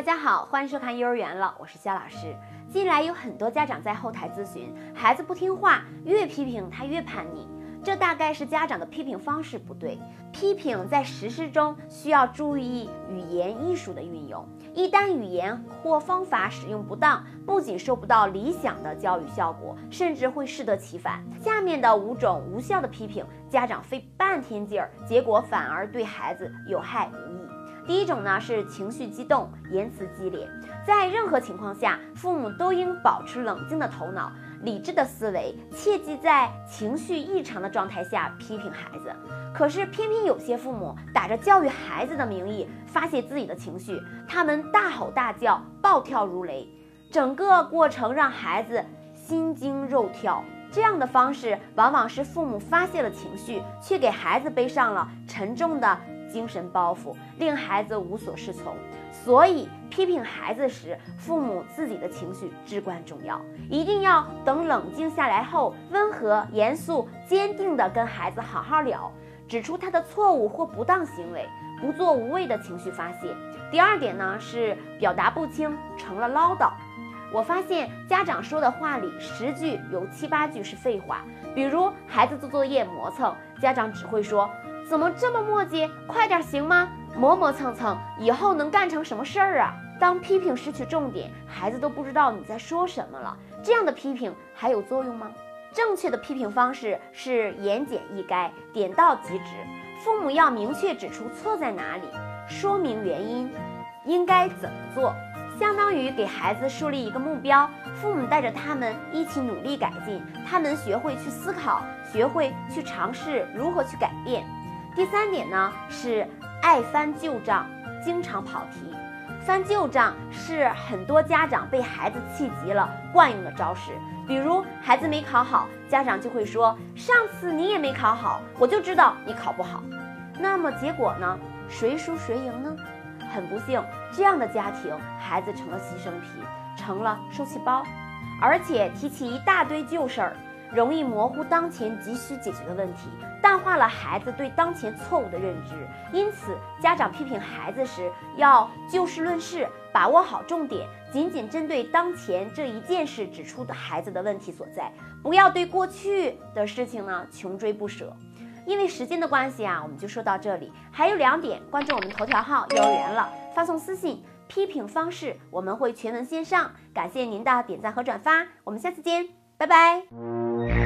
大家好，欢迎收看幼儿园了，我是肖老师。近来有很多家长在后台咨询，孩子不听话，越批评他越叛逆，这大概是家长的批评方式不对。批评在实施中需要注意语言艺术的运用，一旦语言或方法使用不当，不仅收不到理想的教育效果，甚至会适得其反。下面的五种无效的批评，家长费半天劲儿，结果反而对孩子有害无益。第一种呢是情绪激动，言辞激烈。在任何情况下，父母都应保持冷静的头脑、理智的思维，切忌在情绪异常的状态下批评孩子。可是偏偏有些父母打着教育孩子的名义发泄自己的情绪，他们大吼大叫，暴跳如雷，整个过程让孩子心惊肉跳。这样的方式往往是父母发泄了情绪，却给孩子背上了沉重的。精神包袱令孩子无所适从，所以批评孩子时，父母自己的情绪至关重要，一定要等冷静下来后，温和、严肃、坚定地跟孩子好好聊，指出他的错误或不当行为，不做无谓的情绪发泄。第二点呢是表达不清，成了唠叨。我发现家长说的话里十句有七八句是废话，比如孩子做作业磨蹭，家长只会说。怎么这么磨叽？快点行吗？磨磨蹭蹭，以后能干成什么事儿啊？当批评失去重点，孩子都不知道你在说什么了，这样的批评还有作用吗？正确的批评方式是言简意赅，点到即止。父母要明确指出错在哪里，说明原因，应该怎么做，相当于给孩子树立一个目标。父母带着他们一起努力改进，他们学会去思考，学会去尝试如何去改变。第三点呢是爱翻旧账，经常跑题。翻旧账是很多家长被孩子气急了惯用的招式。比如孩子没考好，家长就会说：“上次你也没考好，我就知道你考不好。”那么结果呢？谁输谁赢呢？很不幸，这样的家庭孩子成了牺牲品，成了受气包，而且提起一大堆旧事儿。容易模糊当前急需解决的问题，淡化了孩子对当前错误的认知。因此，家长批评孩子时要就事论事，把握好重点，仅仅针对当前这一件事指出的孩子的问题所在，不要对过去的事情呢穷追不舍。因为时间的关系啊，我们就说到这里。还有两点，关注我们头条号幼儿园了，发送私信批评方式，我们会全文线上。感谢您的点赞和转发，我们下次见。拜拜。